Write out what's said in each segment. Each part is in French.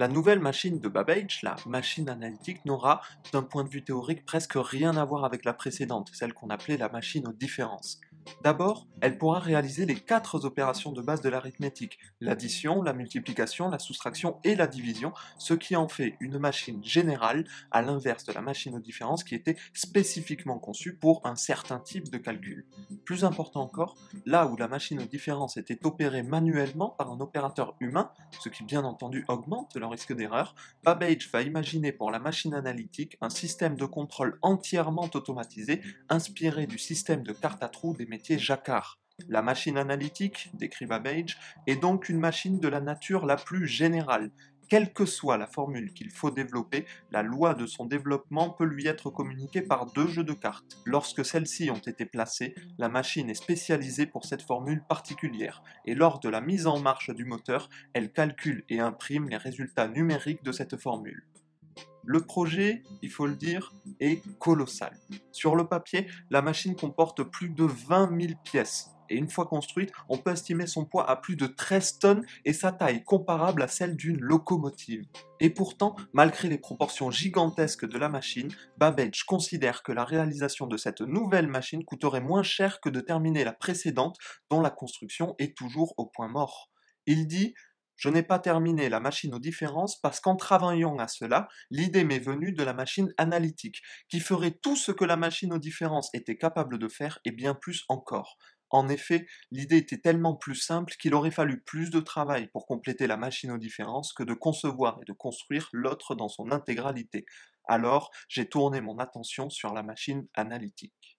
La nouvelle machine de Babbage, la machine analytique, n'aura, d'un point de vue théorique, presque rien à voir avec la précédente, celle qu'on appelait la machine aux différences. D'abord, elle pourra réaliser les quatre opérations de base de l'arithmétique, l'addition, la multiplication, la soustraction et la division, ce qui en fait une machine générale, à l'inverse de la machine aux différences qui était spécifiquement conçue pour un certain type de calcul. Plus important encore, là où la machine aux différences était opérée manuellement par un opérateur humain, ce qui bien entendu augmente le risque d'erreur, Babbage va imaginer pour la machine analytique un système de contrôle entièrement automatisé, inspiré du système de carte à trous des jacquard. La machine analytique, décrit Babbage, est donc une machine de la nature la plus générale. Quelle que soit la formule qu'il faut développer, la loi de son développement peut lui être communiquée par deux jeux de cartes. Lorsque celles-ci ont été placées, la machine est spécialisée pour cette formule particulière, et lors de la mise en marche du moteur, elle calcule et imprime les résultats numériques de cette formule. Le projet, il faut le dire, est colossal. Sur le papier, la machine comporte plus de 20 000 pièces. Et une fois construite, on peut estimer son poids à plus de 13 tonnes et sa taille comparable à celle d'une locomotive. Et pourtant, malgré les proportions gigantesques de la machine, Babbage considère que la réalisation de cette nouvelle machine coûterait moins cher que de terminer la précédente dont la construction est toujours au point mort. Il dit je n'ai pas terminé la machine aux différences parce qu'en travaillant à cela, l'idée m'est venue de la machine analytique, qui ferait tout ce que la machine aux différences était capable de faire et bien plus encore. En effet, l'idée était tellement plus simple qu'il aurait fallu plus de travail pour compléter la machine aux différences que de concevoir et de construire l'autre dans son intégralité. Alors, j'ai tourné mon attention sur la machine analytique.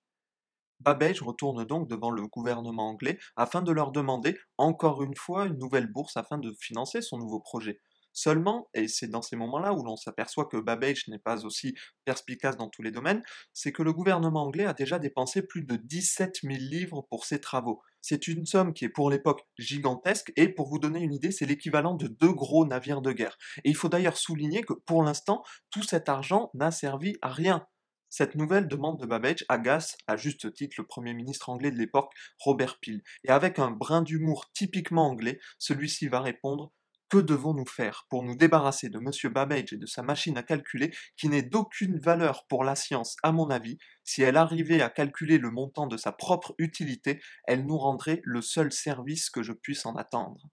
Babbage retourne donc devant le gouvernement anglais afin de leur demander encore une fois une nouvelle bourse afin de financer son nouveau projet. Seulement, et c'est dans ces moments-là où l'on s'aperçoit que Babbage n'est pas aussi perspicace dans tous les domaines, c'est que le gouvernement anglais a déjà dépensé plus de 17 000 livres pour ses travaux. C'est une somme qui est pour l'époque gigantesque, et pour vous donner une idée, c'est l'équivalent de deux gros navires de guerre. Et il faut d'ailleurs souligner que pour l'instant, tout cet argent n'a servi à rien. Cette nouvelle demande de Babbage agace à juste titre le Premier ministre anglais de l'époque, Robert Peel, et avec un brin d'humour typiquement anglais, celui-ci va répondre que devons-nous faire pour nous débarrasser de M. Babbage et de sa machine à calculer qui n'est d'aucune valeur pour la science à mon avis? Si elle arrivait à calculer le montant de sa propre utilité, elle nous rendrait le seul service que je puisse en attendre.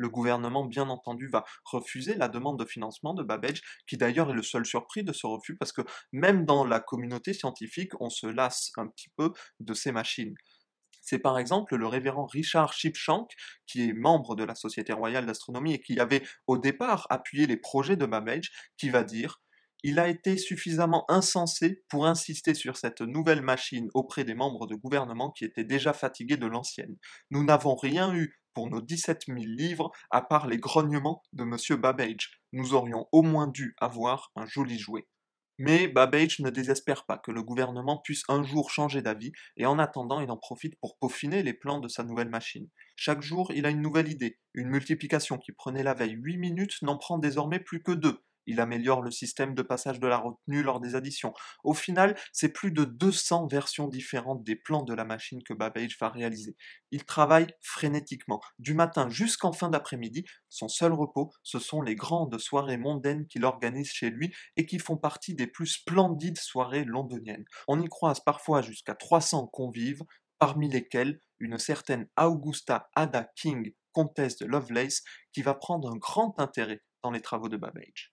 Le gouvernement, bien entendu, va refuser la demande de financement de Babbage, qui d'ailleurs est le seul surpris de ce refus, parce que même dans la communauté scientifique, on se lasse un petit peu de ces machines. C'est par exemple le révérend Richard Shipshank, qui est membre de la Société royale d'astronomie et qui avait au départ appuyé les projets de Babbage, qui va dire il a été suffisamment insensé pour insister sur cette nouvelle machine auprès des membres de gouvernement qui étaient déjà fatigués de l'ancienne. Nous n'avons rien eu pour nos 17 000 livres, à part les grognements de M. Babbage. Nous aurions au moins dû avoir un joli jouet. Mais Babbage ne désespère pas que le gouvernement puisse un jour changer d'avis, et en attendant, il en profite pour peaufiner les plans de sa nouvelle machine. Chaque jour, il a une nouvelle idée. Une multiplication qui prenait la veille 8 minutes n'en prend désormais plus que 2 il améliore le système de passage de la retenue lors des additions. Au final, c'est plus de 200 versions différentes des plans de la machine que Babbage va réaliser. Il travaille frénétiquement, du matin jusqu'en fin d'après-midi. Son seul repos, ce sont les grandes soirées mondaines qu'il organise chez lui et qui font partie des plus splendides soirées londoniennes. On y croise parfois jusqu'à 300 convives, parmi lesquels une certaine Augusta Ada King, comtesse de Lovelace, qui va prendre un grand intérêt dans les travaux de Babbage.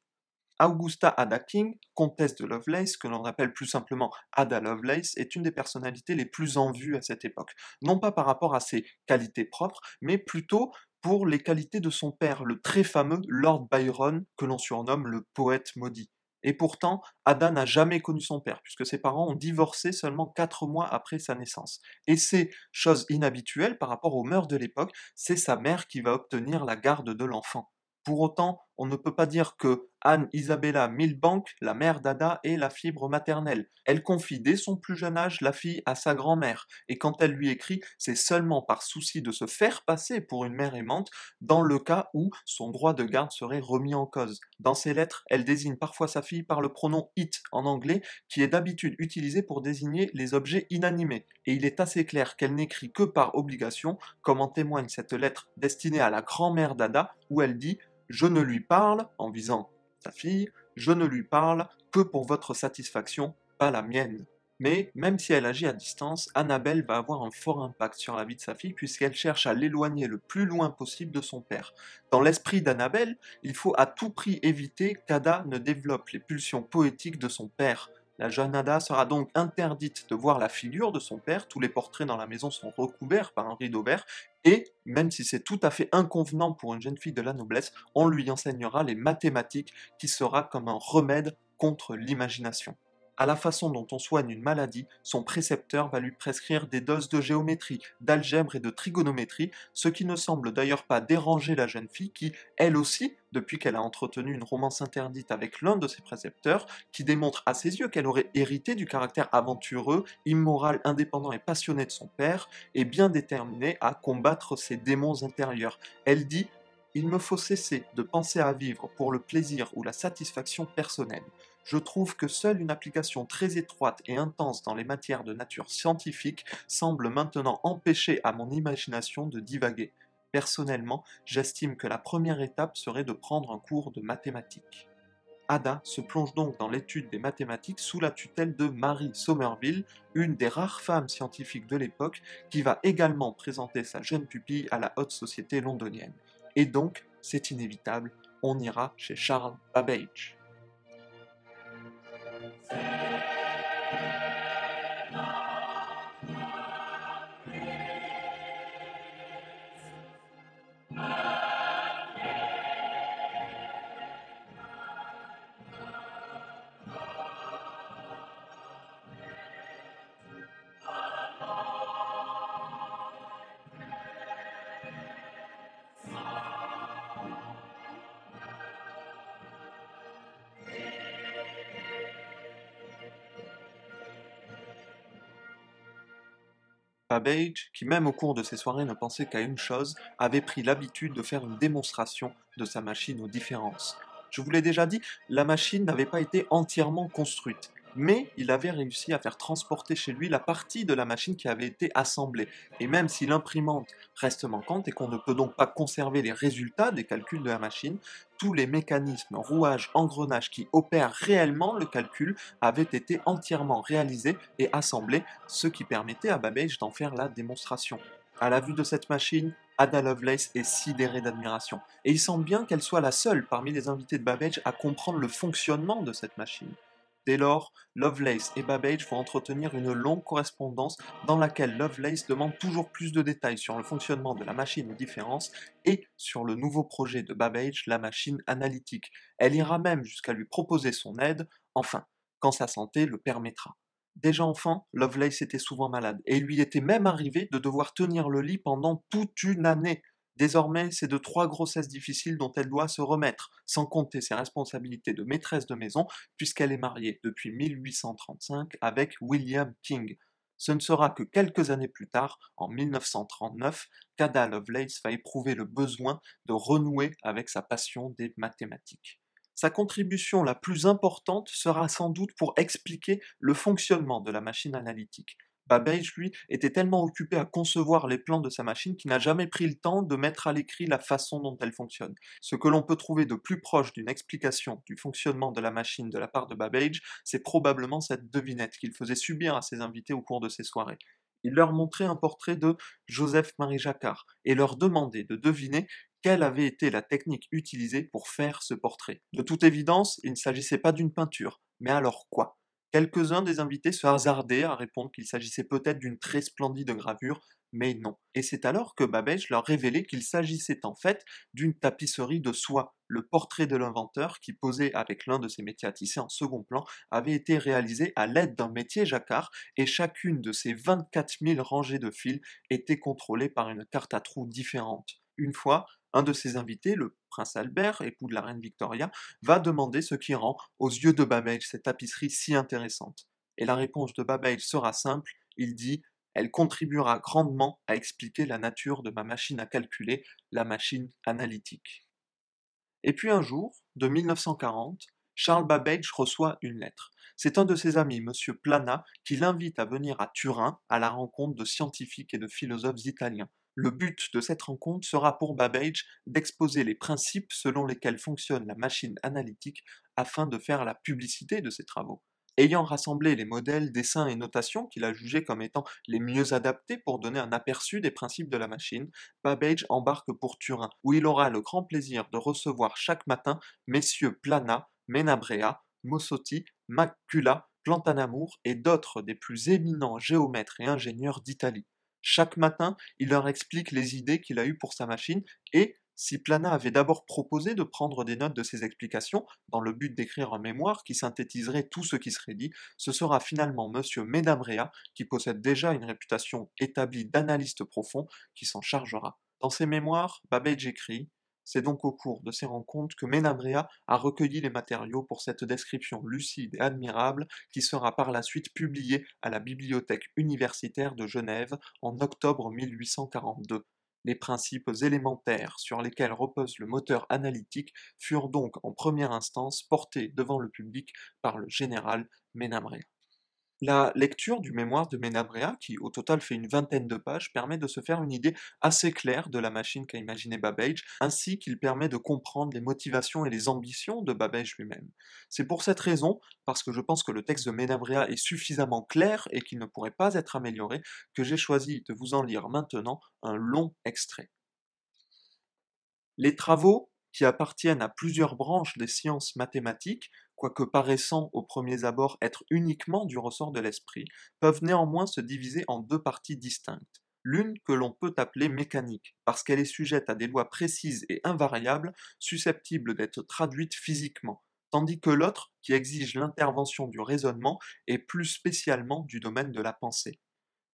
Augusta Ada King, comtesse de Lovelace, que l'on appelle plus simplement Ada Lovelace, est une des personnalités les plus en vue à cette époque. Non pas par rapport à ses qualités propres, mais plutôt pour les qualités de son père, le très fameux Lord Byron, que l'on surnomme le poète maudit. Et pourtant, Ada n'a jamais connu son père, puisque ses parents ont divorcé seulement quatre mois après sa naissance. Et c'est, chose inhabituelle par rapport aux mœurs de l'époque, c'est sa mère qui va obtenir la garde de l'enfant. Pour autant, on ne peut pas dire que Anne Isabella Milbank, la mère d'Ada, est la fibre maternelle. Elle confie dès son plus jeune âge la fille à sa grand-mère, et quand elle lui écrit, c'est seulement par souci de se faire passer pour une mère aimante, dans le cas où son droit de garde serait remis en cause. Dans ses lettres, elle désigne parfois sa fille par le pronom it en anglais, qui est d'habitude utilisé pour désigner les objets inanimés, et il est assez clair qu'elle n'écrit que par obligation, comme en témoigne cette lettre destinée à la grand-mère d'Ada, où elle dit Je ne lui parle, en visant sa fille, je ne lui parle que pour votre satisfaction, pas la mienne. Mais même si elle agit à distance, Annabelle va avoir un fort impact sur la vie de sa fille puisqu'elle cherche à l'éloigner le plus loin possible de son père. Dans l'esprit d'Annabelle, il faut à tout prix éviter qu'Ada ne développe les pulsions poétiques de son père. La jeune Ada sera donc interdite de voir la figure de son père, tous les portraits dans la maison sont recouverts par un rideau vert, et, même si c'est tout à fait inconvenant pour une jeune fille de la noblesse, on lui enseignera les mathématiques qui sera comme un remède contre l'imagination à la façon dont on soigne une maladie, son précepteur va lui prescrire des doses de géométrie, d'algèbre et de trigonométrie, ce qui ne semble d'ailleurs pas déranger la jeune fille qui, elle aussi, depuis qu'elle a entretenu une romance interdite avec l'un de ses précepteurs, qui démontre à ses yeux qu'elle aurait hérité du caractère aventureux, immoral, indépendant et passionné de son père, et bien déterminée à combattre ses démons intérieurs. Elle dit il me faut cesser de penser à vivre pour le plaisir ou la satisfaction personnelle je trouve que seule une application très étroite et intense dans les matières de nature scientifique semble maintenant empêcher à mon imagination de divaguer. Personnellement, j'estime que la première étape serait de prendre un cours de mathématiques. Ada se plonge donc dans l'étude des mathématiques sous la tutelle de Marie Somerville, une des rares femmes scientifiques de l'époque qui va également présenter sa jeune pupille à la haute société londonienne. Et donc, c'est inévitable, on ira chez Charles Babbage. Thank you. Babbage, qui même au cours de ses soirées ne pensait qu'à une chose, avait pris l'habitude de faire une démonstration de sa machine aux différences. Je vous l'ai déjà dit, la machine n'avait pas été entièrement construite mais il avait réussi à faire transporter chez lui la partie de la machine qui avait été assemblée. Et même si l'imprimante reste manquante et qu'on ne peut donc pas conserver les résultats des calculs de la machine, tous les mécanismes, rouages, engrenages qui opèrent réellement le calcul avaient été entièrement réalisés et assemblés, ce qui permettait à Babbage d'en faire la démonstration. À la vue de cette machine, Ada Lovelace est sidérée d'admiration, et il semble bien qu'elle soit la seule parmi les invités de Babbage à comprendre le fonctionnement de cette machine. Dès lors, Lovelace et Babbage vont entretenir une longue correspondance dans laquelle Lovelace demande toujours plus de détails sur le fonctionnement de la machine aux différences et sur le nouveau projet de Babbage, la machine analytique. Elle ira même jusqu'à lui proposer son aide, enfin, quand sa santé le permettra. Déjà enfant, Lovelace était souvent malade, et il lui était même arrivé de devoir tenir le lit pendant toute une année. Désormais, c'est de trois grossesses difficiles dont elle doit se remettre, sans compter ses responsabilités de maîtresse de maison, puisqu'elle est mariée depuis 1835 avec William King. Ce ne sera que quelques années plus tard, en 1939, qu'Ada Lovelace va éprouver le besoin de renouer avec sa passion des mathématiques. Sa contribution la plus importante sera sans doute pour expliquer le fonctionnement de la machine analytique. Babbage, lui, était tellement occupé à concevoir les plans de sa machine qu'il n'a jamais pris le temps de mettre à l'écrit la façon dont elle fonctionne. Ce que l'on peut trouver de plus proche d'une explication du fonctionnement de la machine de la part de Babbage, c'est probablement cette devinette qu'il faisait subir à ses invités au cours de ses soirées. Il leur montrait un portrait de Joseph-Marie Jacquard et leur demandait de deviner quelle avait été la technique utilisée pour faire ce portrait. De toute évidence, il ne s'agissait pas d'une peinture, mais alors quoi? Quelques-uns des invités se hasardaient à répondre qu'il s'agissait peut-être d'une très splendide gravure, mais non. Et c'est alors que Babbage leur révélait qu'il s'agissait en fait d'une tapisserie de soie. Le portrait de l'inventeur, qui posait avec l'un de ses métiers à tisser en second plan, avait été réalisé à l'aide d'un métier jacquard, et chacune de ces 24 000 rangées de fils était contrôlée par une carte à trous différente. Une fois, un de ses invités, le prince Albert, époux de la reine Victoria, va demander ce qui rend, aux yeux de Babbage, cette tapisserie si intéressante. Et la réponse de Babbage sera simple, il dit Elle contribuera grandement à expliquer la nature de ma machine à calculer, la machine analytique. Et puis un jour, de 1940, Charles Babbage reçoit une lettre. C'est un de ses amis, M. Plana, qui l'invite à venir à Turin à la rencontre de scientifiques et de philosophes italiens. Le but de cette rencontre sera pour Babbage d'exposer les principes selon lesquels fonctionne la machine analytique afin de faire la publicité de ses travaux. Ayant rassemblé les modèles, dessins et notations qu'il a jugés comme étant les mieux adaptés pour donner un aperçu des principes de la machine, Babbage embarque pour Turin, où il aura le grand plaisir de recevoir chaque matin messieurs Plana, Menabrea, Mossotti, Macula, Plantanamour et d'autres des plus éminents géomètres et ingénieurs d'Italie. Chaque matin, il leur explique les idées qu'il a eues pour sa machine et, si Plana avait d'abord proposé de prendre des notes de ses explications, dans le but d'écrire un mémoire qui synthétiserait tout ce qui serait dit, ce sera finalement M. Medabrea, qui possède déjà une réputation établie d'analyste profond, qui s'en chargera. Dans ses mémoires, Babbage écrit c'est donc au cours de ces rencontres que Menabrea a recueilli les matériaux pour cette description lucide et admirable qui sera par la suite publiée à la Bibliothèque universitaire de Genève en octobre 1842. Les principes élémentaires sur lesquels repose le moteur analytique furent donc en première instance portés devant le public par le général Menabrea. La lecture du mémoire de Menabrea, qui au total fait une vingtaine de pages, permet de se faire une idée assez claire de la machine qu'a imaginé Babbage, ainsi qu'il permet de comprendre les motivations et les ambitions de Babbage lui-même. C'est pour cette raison, parce que je pense que le texte de Menabrea est suffisamment clair et qu'il ne pourrait pas être amélioré, que j'ai choisi de vous en lire maintenant un long extrait. Les travaux qui appartiennent à plusieurs branches des sciences mathématiques, quoique paraissant aux premiers abords être uniquement du ressort de l'esprit, peuvent néanmoins se diviser en deux parties distinctes. L'une que l'on peut appeler mécanique, parce qu'elle est sujette à des lois précises et invariables, susceptibles d'être traduites physiquement, tandis que l'autre, qui exige l'intervention du raisonnement, est plus spécialement du domaine de la pensée.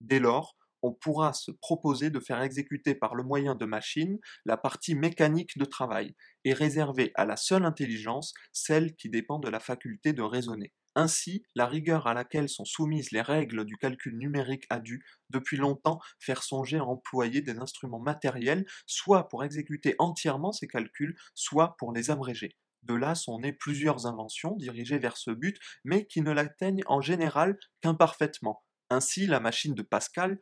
Dès lors, on pourra se proposer de faire exécuter par le moyen de machines la partie mécanique de travail, et réserver à la seule intelligence celle qui dépend de la faculté de raisonner. Ainsi, la rigueur à laquelle sont soumises les règles du calcul numérique a dû, depuis longtemps, faire songer à employer des instruments matériels, soit pour exécuter entièrement ces calculs, soit pour les abréger. De là sont nées plusieurs inventions dirigées vers ce but, mais qui ne l'atteignent en général qu'imparfaitement. Ainsi, la machine de Pascal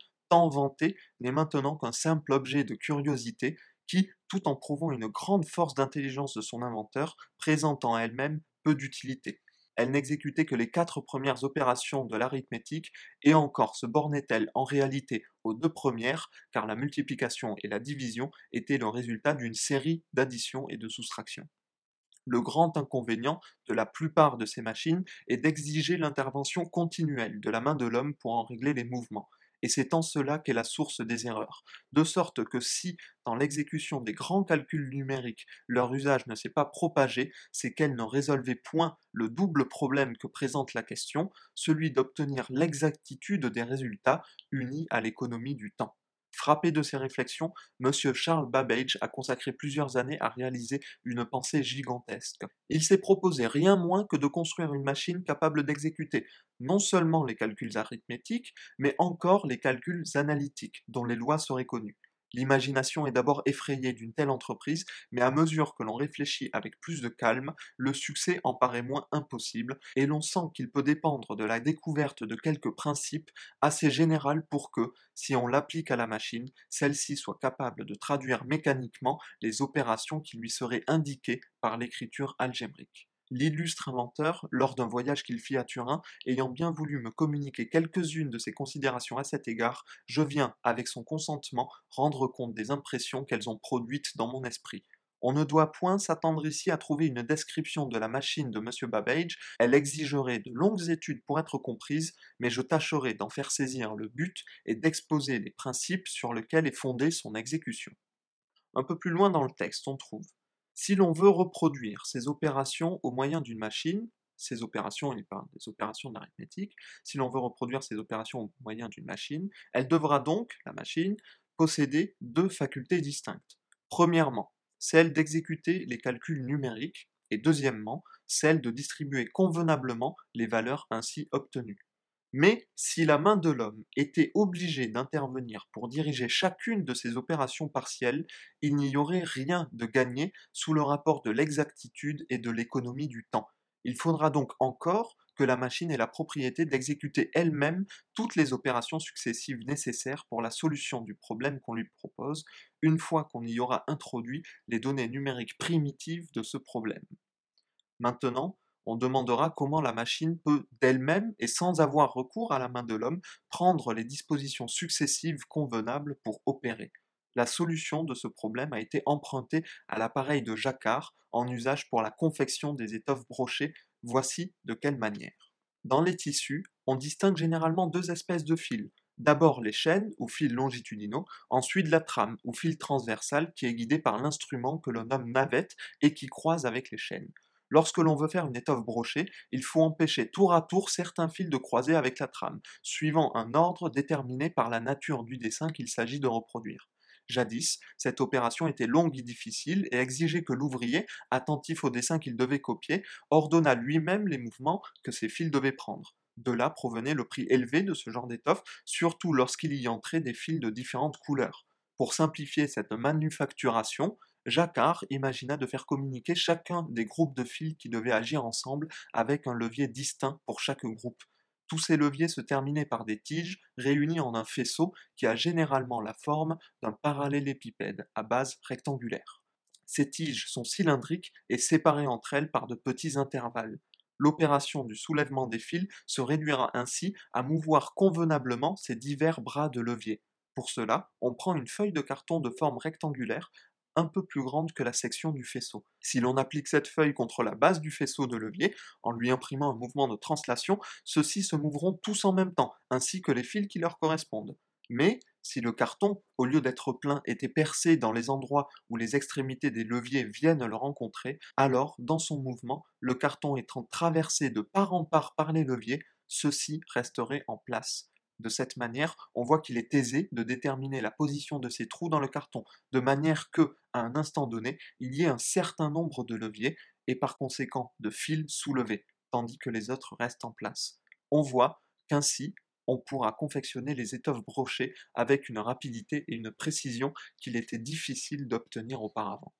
vanté n'est maintenant qu'un simple objet de curiosité qui, tout en prouvant une grande force d'intelligence de son inventeur, présente en elle-même peu d'utilité. Elle n'exécutait que les quatre premières opérations de l'arithmétique, et encore se bornait-elle en réalité aux deux premières, car la multiplication et la division étaient le résultat d'une série d'additions et de soustractions. Le grand inconvénient de la plupart de ces machines est d'exiger l'intervention continuelle de la main de l'homme pour en régler les mouvements, et c'est en cela qu'est la source des erreurs. De sorte que si, dans l'exécution des grands calculs numériques, leur usage ne s'est pas propagé, c'est qu'elles ne résolvaient point le double problème que présente la question, celui d'obtenir l'exactitude des résultats unis à l'économie du temps. Frappé de ces réflexions, M. Charles Babbage a consacré plusieurs années à réaliser une pensée gigantesque. Il s'est proposé rien moins que de construire une machine capable d'exécuter non seulement les calculs arithmétiques, mais encore les calculs analytiques, dont les lois seraient connues. L'imagination est d'abord effrayée d'une telle entreprise, mais à mesure que l'on réfléchit avec plus de calme, le succès en paraît moins impossible, et l'on sent qu'il peut dépendre de la découverte de quelques principes assez général pour que, si on l'applique à la machine, celle-ci soit capable de traduire mécaniquement les opérations qui lui seraient indiquées par l'écriture algébrique l'illustre inventeur, lors d'un voyage qu'il fit à Turin, ayant bien voulu me communiquer quelques-unes de ses considérations à cet égard, je viens, avec son consentement, rendre compte des impressions qu'elles ont produites dans mon esprit. On ne doit point s'attendre ici à trouver une description de la machine de M. Babbage, elle exigerait de longues études pour être comprise, mais je tâcherai d'en faire saisir le but et d'exposer les principes sur lesquels est fondée son exécution. Un peu plus loin dans le texte, on trouve si l'on veut reproduire ces opérations au moyen d'une machine, ces opérations, il parle des opérations d'arithmétique, si l'on veut reproduire ces opérations au moyen d'une machine, elle devra donc, la machine, posséder deux facultés distinctes. Premièrement, celle d'exécuter les calculs numériques, et deuxièmement, celle de distribuer convenablement les valeurs ainsi obtenues. Mais si la main de l'homme était obligée d'intervenir pour diriger chacune de ces opérations partielles, il n'y aurait rien de gagné sous le rapport de l'exactitude et de l'économie du temps. Il faudra donc encore que la machine ait la propriété d'exécuter elle-même toutes les opérations successives nécessaires pour la solution du problème qu'on lui propose, une fois qu'on y aura introduit les données numériques primitives de ce problème. Maintenant, on demandera comment la machine peut d'elle-même et sans avoir recours à la main de l'homme prendre les dispositions successives convenables pour opérer. La solution de ce problème a été empruntée à l'appareil de Jacquard en usage pour la confection des étoffes brochées. Voici de quelle manière. Dans les tissus, on distingue généralement deux espèces de fils. D'abord les chaînes ou fils longitudinaux, ensuite la trame ou fil transversal qui est guidé par l'instrument que l'on nomme navette et qui croise avec les chaînes. Lorsque l'on veut faire une étoffe brochée, il faut empêcher tour à tour certains fils de croiser avec la trame, suivant un ordre déterminé par la nature du dessin qu'il s'agit de reproduire. Jadis, cette opération était longue et difficile et exigeait que l'ouvrier, attentif au dessin qu'il devait copier, ordonnât lui-même les mouvements que ses fils devaient prendre. De là provenait le prix élevé de ce genre d'étoffe, surtout lorsqu'il y entrait des fils de différentes couleurs. Pour simplifier cette manufacturation, Jacquard imagina de faire communiquer chacun des groupes de fils qui devaient agir ensemble avec un levier distinct pour chaque groupe. Tous ces leviers se terminaient par des tiges réunies en un faisceau qui a généralement la forme d'un parallélépipède à base rectangulaire. Ces tiges sont cylindriques et séparées entre elles par de petits intervalles. L'opération du soulèvement des fils se réduira ainsi à mouvoir convenablement ces divers bras de levier. Pour cela, on prend une feuille de carton de forme rectangulaire un peu plus grande que la section du faisceau. Si l'on applique cette feuille contre la base du faisceau de levier, en lui imprimant un mouvement de translation, ceux-ci se mourront tous en même temps, ainsi que les fils qui leur correspondent. Mais, si le carton, au lieu d'être plein, était percé dans les endroits où les extrémités des leviers viennent le rencontrer, alors, dans son mouvement, le carton étant traversé de part en part par les leviers, ceux-ci resteraient en place. De cette manière, on voit qu'il est aisé de déterminer la position de ces trous dans le carton, de manière que, à un instant donné, il y ait un certain nombre de leviers et par conséquent de fils soulevés, tandis que les autres restent en place. On voit qu'ainsi, on pourra confectionner les étoffes brochées avec une rapidité et une précision qu'il était difficile d'obtenir auparavant.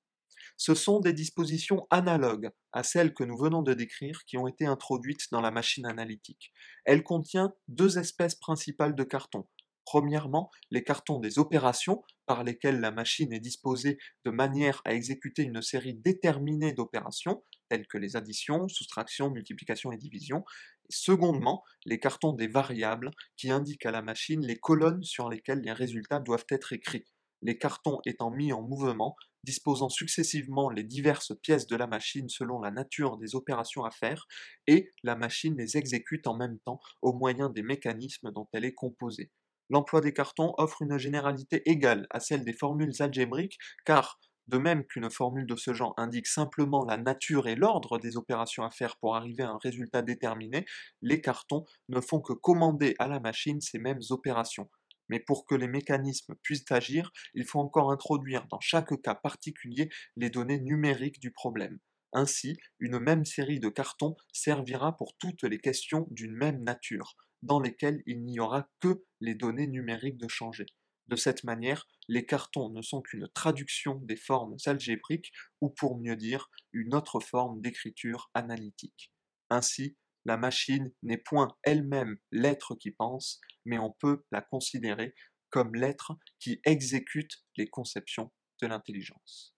Ce sont des dispositions analogues à celles que nous venons de décrire qui ont été introduites dans la machine analytique. Elle contient deux espèces principales de cartons. Premièrement, les cartons des opérations, par lesquels la machine est disposée de manière à exécuter une série déterminée d'opérations, telles que les additions, soustractions, multiplications et divisions. secondement, les cartons des variables, qui indiquent à la machine les colonnes sur lesquelles les résultats doivent être écrits. Les cartons étant mis en mouvement, disposant successivement les diverses pièces de la machine selon la nature des opérations à faire, et la machine les exécute en même temps au moyen des mécanismes dont elle est composée. L'emploi des cartons offre une généralité égale à celle des formules algébriques, car, de même qu'une formule de ce genre indique simplement la nature et l'ordre des opérations à faire pour arriver à un résultat déterminé, les cartons ne font que commander à la machine ces mêmes opérations. Mais pour que les mécanismes puissent agir, il faut encore introduire dans chaque cas particulier les données numériques du problème. Ainsi, une même série de cartons servira pour toutes les questions d'une même nature, dans lesquelles il n'y aura que les données numériques de changer. De cette manière, les cartons ne sont qu'une traduction des formes algébriques, ou pour mieux dire, une autre forme d'écriture analytique. Ainsi, la machine n'est point elle-même l'être qui pense, mais on peut la considérer comme l'être qui exécute les conceptions de l'intelligence.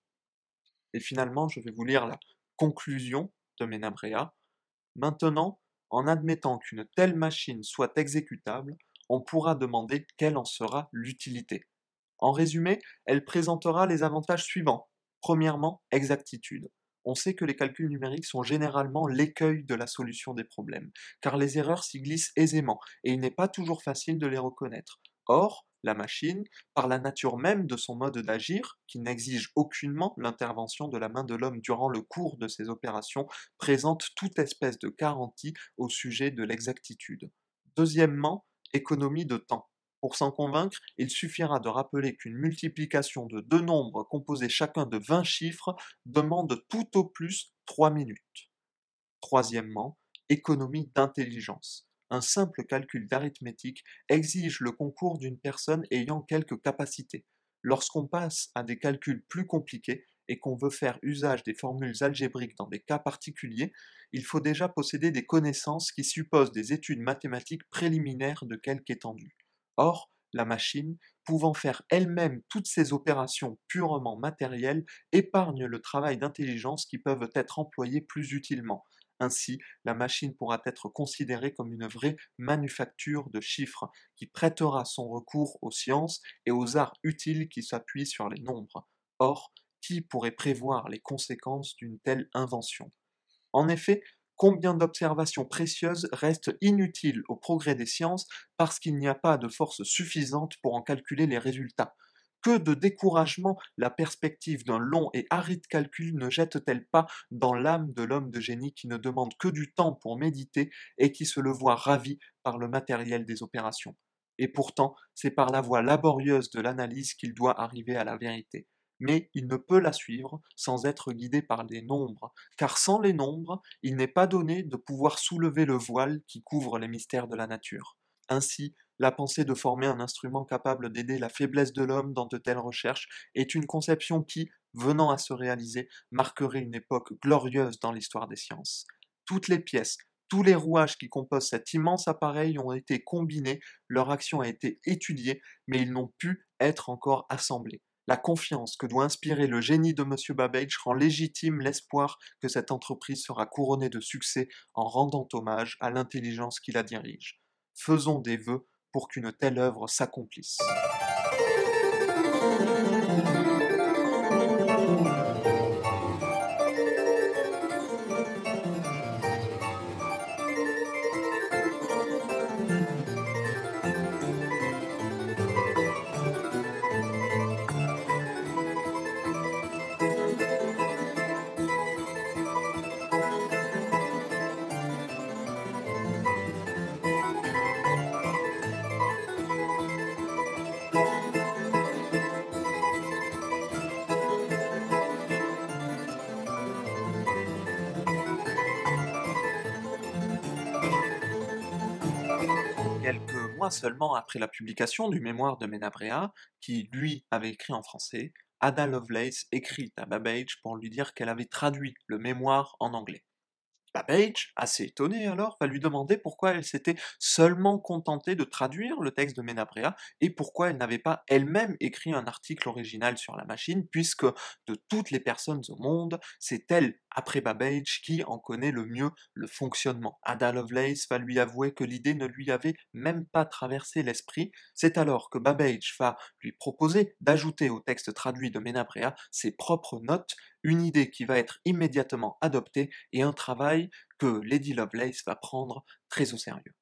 Et finalement, je vais vous lire la conclusion de Menabrea. Maintenant, en admettant qu'une telle machine soit exécutable, on pourra demander quelle en sera l'utilité. En résumé, elle présentera les avantages suivants. Premièrement, exactitude on sait que les calculs numériques sont généralement l'écueil de la solution des problèmes, car les erreurs s'y glissent aisément, et il n'est pas toujours facile de les reconnaître. Or, la machine, par la nature même de son mode d'agir, qui n'exige aucunement l'intervention de la main de l'homme durant le cours de ses opérations, présente toute espèce de garantie au sujet de l'exactitude. Deuxièmement, économie de temps. Pour s'en convaincre, il suffira de rappeler qu'une multiplication de deux nombres composés chacun de 20 chiffres demande tout au plus 3 minutes. Troisièmement, économie d'intelligence. Un simple calcul d'arithmétique exige le concours d'une personne ayant quelques capacités. Lorsqu'on passe à des calculs plus compliqués, et qu'on veut faire usage des formules algébriques dans des cas particuliers, il faut déjà posséder des connaissances qui supposent des études mathématiques préliminaires de quelque étendue. Or, la machine, pouvant faire elle-même toutes ces opérations purement matérielles, épargne le travail d'intelligence qui peuvent être employés plus utilement. Ainsi, la machine pourra être considérée comme une vraie manufacture de chiffres, qui prêtera son recours aux sciences et aux arts utiles qui s'appuient sur les nombres. Or, qui pourrait prévoir les conséquences d'une telle invention? En effet, combien d'observations précieuses restent inutiles au progrès des sciences parce qu'il n'y a pas de force suffisante pour en calculer les résultats? Que de découragement la perspective d'un long et aride calcul ne jette-t-elle pas dans l'âme de l'homme de génie qui ne demande que du temps pour méditer et qui se le voit ravi par le matériel des opérations? Et pourtant, c'est par la voie laborieuse de l'analyse qu'il doit arriver à la vérité mais il ne peut la suivre sans être guidé par les nombres, car sans les nombres, il n'est pas donné de pouvoir soulever le voile qui couvre les mystères de la nature. Ainsi, la pensée de former un instrument capable d'aider la faiblesse de l'homme dans de telles recherches est une conception qui, venant à se réaliser, marquerait une époque glorieuse dans l'histoire des sciences. Toutes les pièces, tous les rouages qui composent cet immense appareil ont été combinés, leur action a été étudiée, mais ils n'ont pu être encore assemblés. La confiance que doit inspirer le génie de M. Babbage rend légitime l'espoir que cette entreprise sera couronnée de succès en rendant hommage à l'intelligence qui la dirige. Faisons des vœux pour qu'une telle œuvre s'accomplisse. Seulement après la publication du mémoire de Menabrea, qui lui avait écrit en français, Ada Lovelace écrit à Babbage pour lui dire qu'elle avait traduit le mémoire en anglais. Babbage, assez étonné alors, va lui demander pourquoi elle s'était seulement contentée de traduire le texte de Menabrea et pourquoi elle n'avait pas elle-même écrit un article original sur la machine, puisque de toutes les personnes au monde, c'est elle, après Babbage, qui en connaît le mieux le fonctionnement. Ada Lovelace va lui avouer que l'idée ne lui avait même pas traversé l'esprit. C'est alors que Babbage va lui proposer d'ajouter au texte traduit de Menabrea ses propres notes, une idée qui va être immédiatement adoptée et un travail que Lady Lovelace va prendre très au sérieux.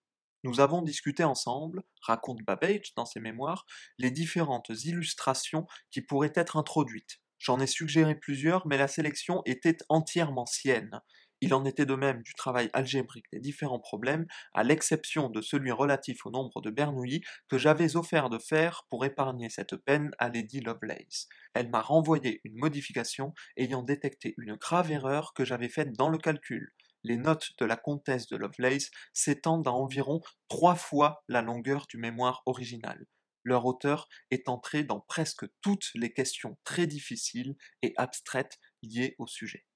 Nous avons discuté ensemble, raconte Babbage dans ses mémoires, les différentes illustrations qui pourraient être introduites. J'en ai suggéré plusieurs, mais la sélection était entièrement sienne. Il en était de même du travail algébrique des différents problèmes, à l'exception de celui relatif au nombre de Bernoulli que j'avais offert de faire pour épargner cette peine à Lady Lovelace. Elle m'a renvoyé une modification ayant détecté une grave erreur que j'avais faite dans le calcul. Les notes de la comtesse de Lovelace s'étendent à environ trois fois la longueur du mémoire original leur auteur est entré dans presque toutes les questions très difficiles et abstraites liées au sujet.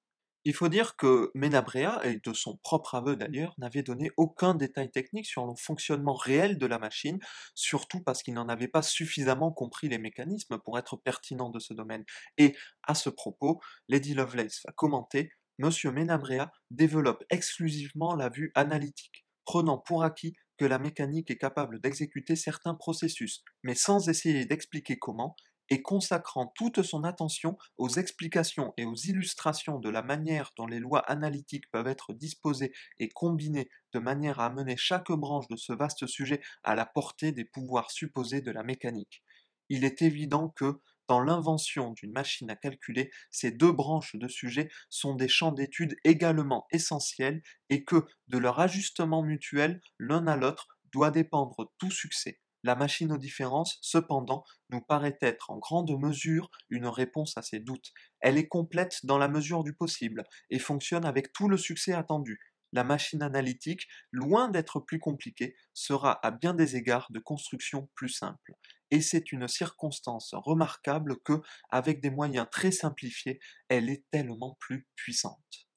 Il faut dire que Menabrea, et de son propre aveu d'ailleurs, n'avait donné aucun détail technique sur le fonctionnement réel de la machine, surtout parce qu'il n'en avait pas suffisamment compris les mécanismes pour être pertinent de ce domaine. Et à ce propos, Lady Lovelace va commenter Monsieur Menabrea développe exclusivement la vue analytique, prenant pour acquis que la mécanique est capable d'exécuter certains processus, mais sans essayer d'expliquer comment, et consacrant toute son attention aux explications et aux illustrations de la manière dont les lois analytiques peuvent être disposées et combinées de manière à amener chaque branche de ce vaste sujet à la portée des pouvoirs supposés de la mécanique. Il est évident que, dans l'invention d'une machine à calculer, ces deux branches de sujet sont des champs d'étude également essentiels et que, de leur ajustement mutuel l'un à l'autre, doit dépendre tout succès. La machine aux différences, cependant, nous paraît être en grande mesure une réponse à ces doutes. Elle est complète dans la mesure du possible, et fonctionne avec tout le succès attendu. La machine analytique, loin d'être plus compliquée, sera à bien des égards de construction plus simple. et c'est une circonstance remarquable que, avec des moyens très simplifiés, elle est tellement plus puissante.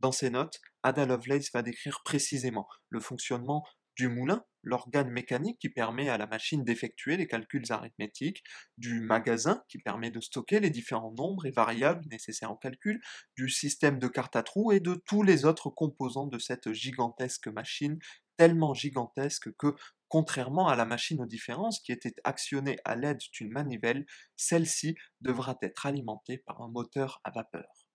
Dans ses notes, Ada Lovelace va décrire précisément le fonctionnement du moulin, l'organe mécanique qui permet à la machine d'effectuer les calculs arithmétiques, du magasin qui permet de stocker les différents nombres et variables nécessaires au calcul, du système de carte à trous et de tous les autres composants de cette gigantesque machine, tellement gigantesque que, contrairement à la machine aux différences qui était actionnée à l'aide d'une manivelle, celle-ci devra être alimentée par un moteur à vapeur.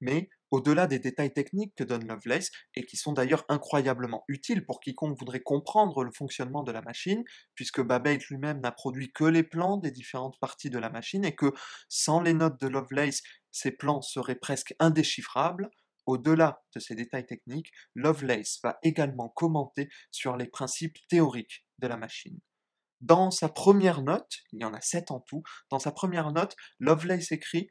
Mais au-delà des détails techniques que donne Lovelace, et qui sont d'ailleurs incroyablement utiles pour quiconque voudrait comprendre le fonctionnement de la machine, puisque Babbage lui-même n'a produit que les plans des différentes parties de la machine, et que sans les notes de Lovelace, ces plans seraient presque indéchiffrables, au-delà de ces détails techniques, Lovelace va également commenter sur les principes théoriques de la machine. Dans sa première note, il y en a sept en tout, dans sa première note, Lovelace écrit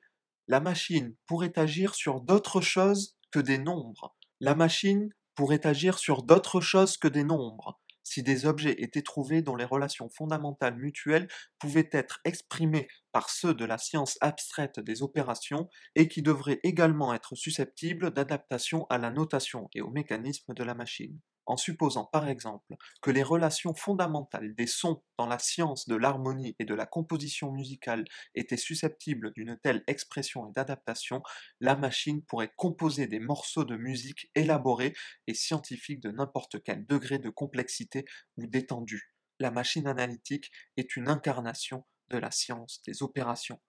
la machine pourrait agir sur d'autres choses que des nombres. La machine pourrait agir sur d'autres choses que des nombres. Si des objets étaient trouvés dont les relations fondamentales mutuelles pouvaient être exprimées par ceux de la science abstraite des opérations et qui devraient également être susceptibles d'adaptation à la notation et au mécanisme de la machine en supposant par exemple que les relations fondamentales des sons dans la science de l'harmonie et de la composition musicale étaient susceptibles d'une telle expression et d'adaptation, la machine pourrait composer des morceaux de musique élaborés et scientifiques de n'importe quel degré de complexité ou d'étendue. La machine analytique est une incarnation de la science des opérations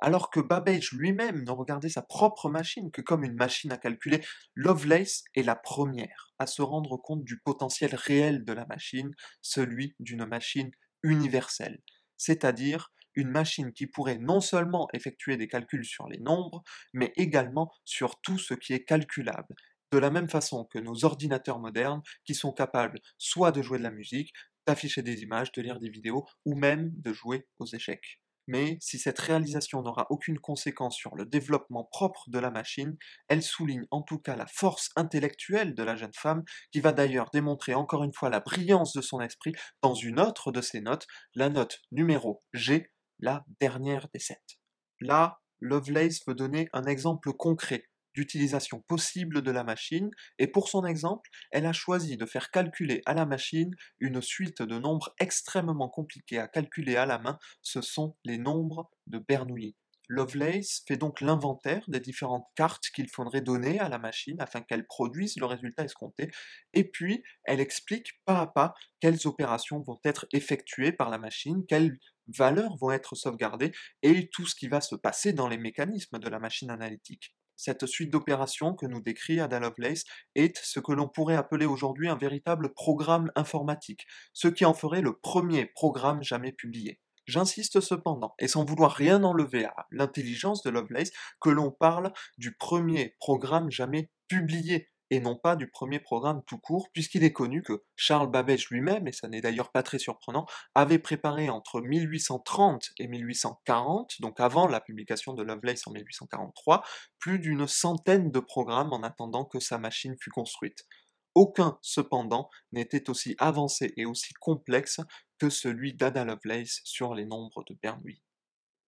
alors que Babbage lui-même ne regardait sa propre machine que comme une machine à calculer, Lovelace est la première à se rendre compte du potentiel réel de la machine, celui d'une machine universelle, c'est-à-dire une machine qui pourrait non seulement effectuer des calculs sur les nombres, mais également sur tout ce qui est calculable, de la même façon que nos ordinateurs modernes qui sont capables soit de jouer de la musique, d'afficher des images, de lire des vidéos, ou même de jouer aux échecs mais si cette réalisation n'aura aucune conséquence sur le développement propre de la machine, elle souligne en tout cas la force intellectuelle de la jeune femme, qui va d'ailleurs démontrer encore une fois la brillance de son esprit dans une autre de ses notes, la note numéro G, la dernière des sept. Là, Lovelace veut donner un exemple concret d'utilisation possible de la machine, et pour son exemple, elle a choisi de faire calculer à la machine une suite de nombres extrêmement compliqués à calculer à la main, ce sont les nombres de Bernoulli. Lovelace fait donc l'inventaire des différentes cartes qu'il faudrait donner à la machine afin qu'elle produise le résultat escompté, et puis elle explique pas à pas quelles opérations vont être effectuées par la machine, quelles valeurs vont être sauvegardées, et tout ce qui va se passer dans les mécanismes de la machine analytique. Cette suite d'opérations que nous décrit Ada Lovelace est ce que l'on pourrait appeler aujourd'hui un véritable programme informatique, ce qui en ferait le premier programme jamais publié. J'insiste cependant, et sans vouloir rien enlever à l'intelligence de Lovelace, que l'on parle du premier programme jamais publié et non pas du premier programme tout court, puisqu'il est connu que Charles Babbage lui-même, et ça n'est d'ailleurs pas très surprenant, avait préparé entre 1830 et 1840, donc avant la publication de Lovelace en 1843, plus d'une centaine de programmes en attendant que sa machine fût construite. Aucun, cependant, n'était aussi avancé et aussi complexe que celui d'Ada Lovelace sur les nombres de Bernoulli.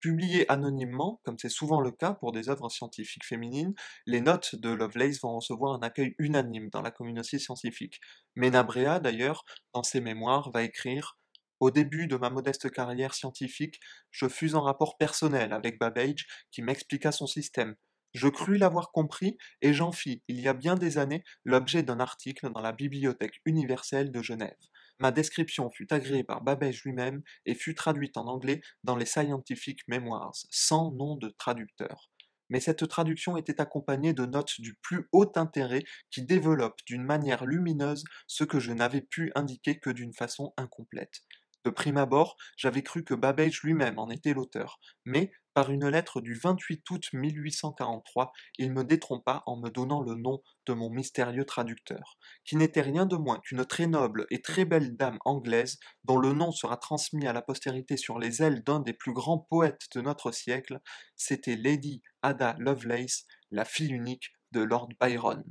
Publiées anonymement, comme c'est souvent le cas pour des œuvres scientifiques féminines, les notes de Lovelace vont recevoir un accueil unanime dans la communauté scientifique. Menabrea, d'ailleurs, dans ses mémoires, va écrire Au début de ma modeste carrière scientifique, je fus en rapport personnel avec Babbage qui m'expliqua son système. Je crus l'avoir compris et j'en fis, il y a bien des années, l'objet d'un article dans la Bibliothèque universelle de Genève. Ma description fut agréée par Babbage lui-même et fut traduite en anglais dans les Scientific Memoirs, sans nom de traducteur. Mais cette traduction était accompagnée de notes du plus haut intérêt qui développent d'une manière lumineuse ce que je n'avais pu indiquer que d'une façon incomplète. De prime abord, j'avais cru que Babbage lui-même en était l'auteur, mais, par une lettre du 28 août 1843, il me détrompa en me donnant le nom de mon mystérieux traducteur, qui n'était rien de moins qu'une très noble et très belle dame anglaise, dont le nom sera transmis à la postérité sur les ailes d'un des plus grands poètes de notre siècle, c'était Lady Ada Lovelace, la fille unique de Lord Byron.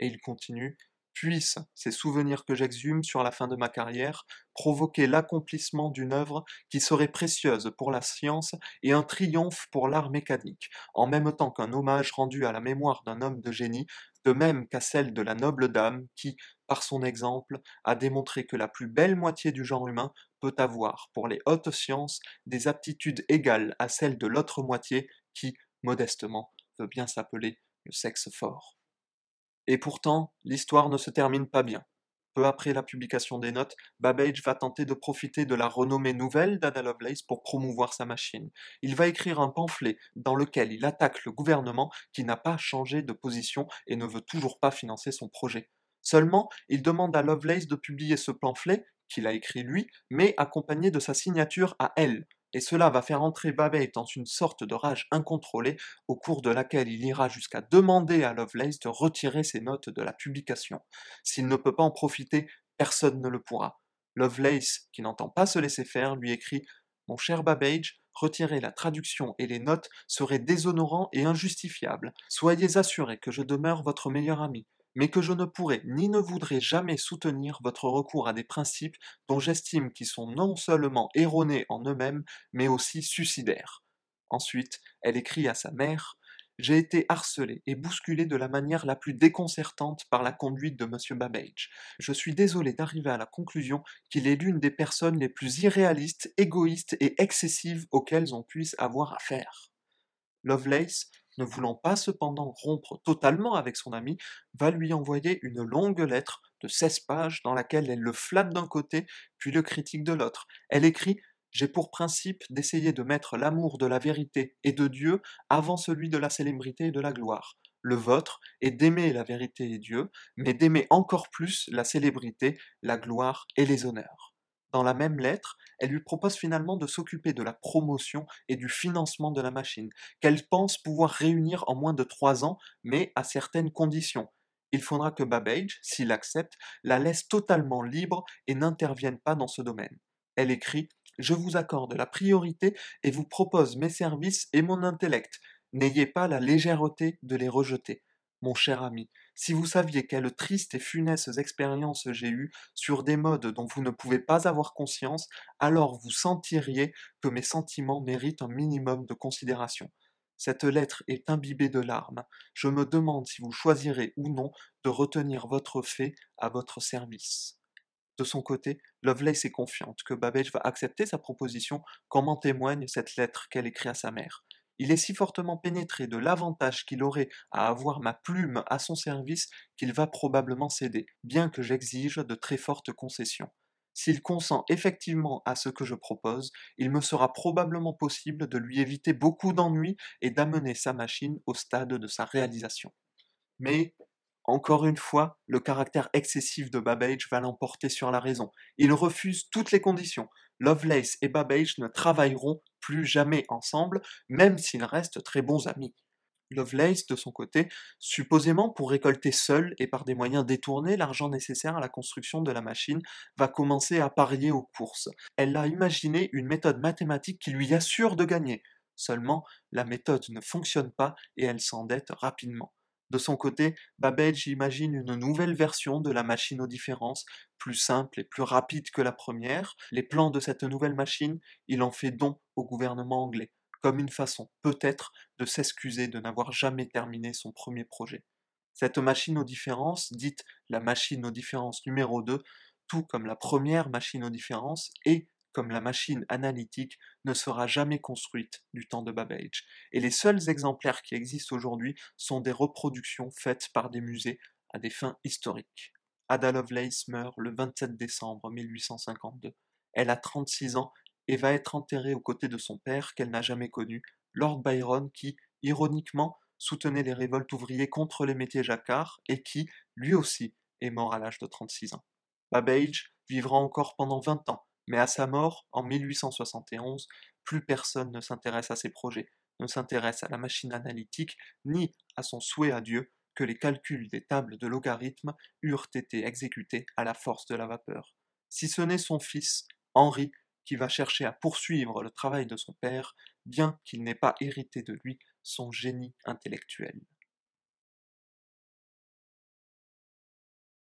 Et il continue puissent ces souvenirs que j'exhume sur la fin de ma carrière provoquer l'accomplissement d'une œuvre qui serait précieuse pour la science et un triomphe pour l'art mécanique, en même temps qu'un hommage rendu à la mémoire d'un homme de génie, de même qu'à celle de la noble dame qui, par son exemple, a démontré que la plus belle moitié du genre humain peut avoir, pour les hautes sciences, des aptitudes égales à celles de l'autre moitié qui, modestement, veut bien s'appeler le sexe fort. Et pourtant, l'histoire ne se termine pas bien. Peu après la publication des notes, Babbage va tenter de profiter de la renommée nouvelle d'Ada Lovelace pour promouvoir sa machine. Il va écrire un pamphlet dans lequel il attaque le gouvernement qui n'a pas changé de position et ne veut toujours pas financer son projet. Seulement, il demande à Lovelace de publier ce pamphlet, qu'il a écrit lui, mais accompagné de sa signature à elle, et cela va faire entrer Babbage dans une sorte de rage incontrôlée, au cours de laquelle il ira jusqu'à demander à Lovelace de retirer ses notes de la publication. S'il ne peut pas en profiter, personne ne le pourra. Lovelace, qui n'entend pas se laisser faire, lui écrit Mon cher Babbage, retirer la traduction et les notes serait déshonorant et injustifiable. Soyez assuré que je demeure votre meilleur ami mais que je ne pourrai ni ne voudrai jamais soutenir votre recours à des principes dont j'estime qu'ils sont non seulement erronés en eux-mêmes, mais aussi suicidaires. Ensuite, elle écrit à sa mère j'ai été harcelé et bousculé de la manière la plus déconcertante par la conduite de M. Babbage. Je suis désolé d'arriver à la conclusion qu'il est l'une des personnes les plus irréalistes, égoïstes et excessives auxquelles on puisse avoir affaire. Lovelace ne voulant pas cependant rompre totalement avec son ami, va lui envoyer une longue lettre de 16 pages dans laquelle elle le flatte d'un côté, puis le critique de l'autre. Elle écrit j'ai pour principe d'essayer de mettre l'amour de la vérité et de Dieu avant celui de la célébrité et de la gloire. Le vôtre est d'aimer la vérité et Dieu, mais d'aimer encore plus la célébrité, la gloire et les honneurs. Dans la même lettre, elle lui propose finalement de s'occuper de la promotion et du financement de la machine, qu'elle pense pouvoir réunir en moins de trois ans, mais à certaines conditions. Il faudra que Babbage, s'il accepte, la laisse totalement libre et n'intervienne pas dans ce domaine. Elle écrit Je vous accorde la priorité et vous propose mes services et mon intellect. N'ayez pas la légèreté de les rejeter. Mon cher ami, si vous saviez quelles tristes et funestes expériences j'ai eues sur des modes dont vous ne pouvez pas avoir conscience, alors vous sentiriez que mes sentiments méritent un minimum de considération. Cette lettre est imbibée de larmes. Je me demande si vous choisirez ou non de retenir votre fait à votre service. De son côté, Lovelace est confiante que Babbage va accepter sa proposition, comme en témoigne cette lettre qu'elle écrit à sa mère. Il est si fortement pénétré de l'avantage qu'il aurait à avoir ma plume à son service qu'il va probablement céder, bien que j'exige de très fortes concessions. S'il consent effectivement à ce que je propose, il me sera probablement possible de lui éviter beaucoup d'ennuis et d'amener sa machine au stade de sa réalisation. Mais, encore une fois, le caractère excessif de Babbage va l'emporter sur la raison. Il refuse toutes les conditions. Lovelace et Babbage ne travailleront plus jamais ensemble, même s'ils restent très bons amis. Lovelace, de son côté, supposément pour récolter seul et par des moyens détournés l'argent nécessaire à la construction de la machine, va commencer à parier aux courses. Elle a imaginé une méthode mathématique qui lui assure de gagner. Seulement, la méthode ne fonctionne pas et elle s'endette rapidement. De son côté, Babbage imagine une nouvelle version de la machine aux différences, plus simple et plus rapide que la première. Les plans de cette nouvelle machine, il en fait don au gouvernement anglais, comme une façon peut-être de s'excuser de n'avoir jamais terminé son premier projet. Cette machine aux différences, dite la machine aux différences numéro 2, tout comme la première machine aux différences, est comme la machine analytique, ne sera jamais construite du temps de Babbage, et les seuls exemplaires qui existent aujourd'hui sont des reproductions faites par des musées à des fins historiques. Ada Lovelace meurt le 27 décembre 1852. Elle a 36 ans et va être enterrée aux côtés de son père qu'elle n'a jamais connu, Lord Byron, qui, ironiquement, soutenait les révoltes ouvriers contre les métiers jacquards et qui, lui aussi, est mort à l'âge de 36 ans. Babbage vivra encore pendant 20 ans, mais à sa mort, en 1871, plus personne ne s'intéresse à ses projets, ne s'intéresse à la machine analytique, ni à son souhait à Dieu que les calculs des tables de logarithmes eurent été exécutés à la force de la vapeur. Si ce n'est son fils, Henri, qui va chercher à poursuivre le travail de son père, bien qu'il n'ait pas hérité de lui son génie intellectuel.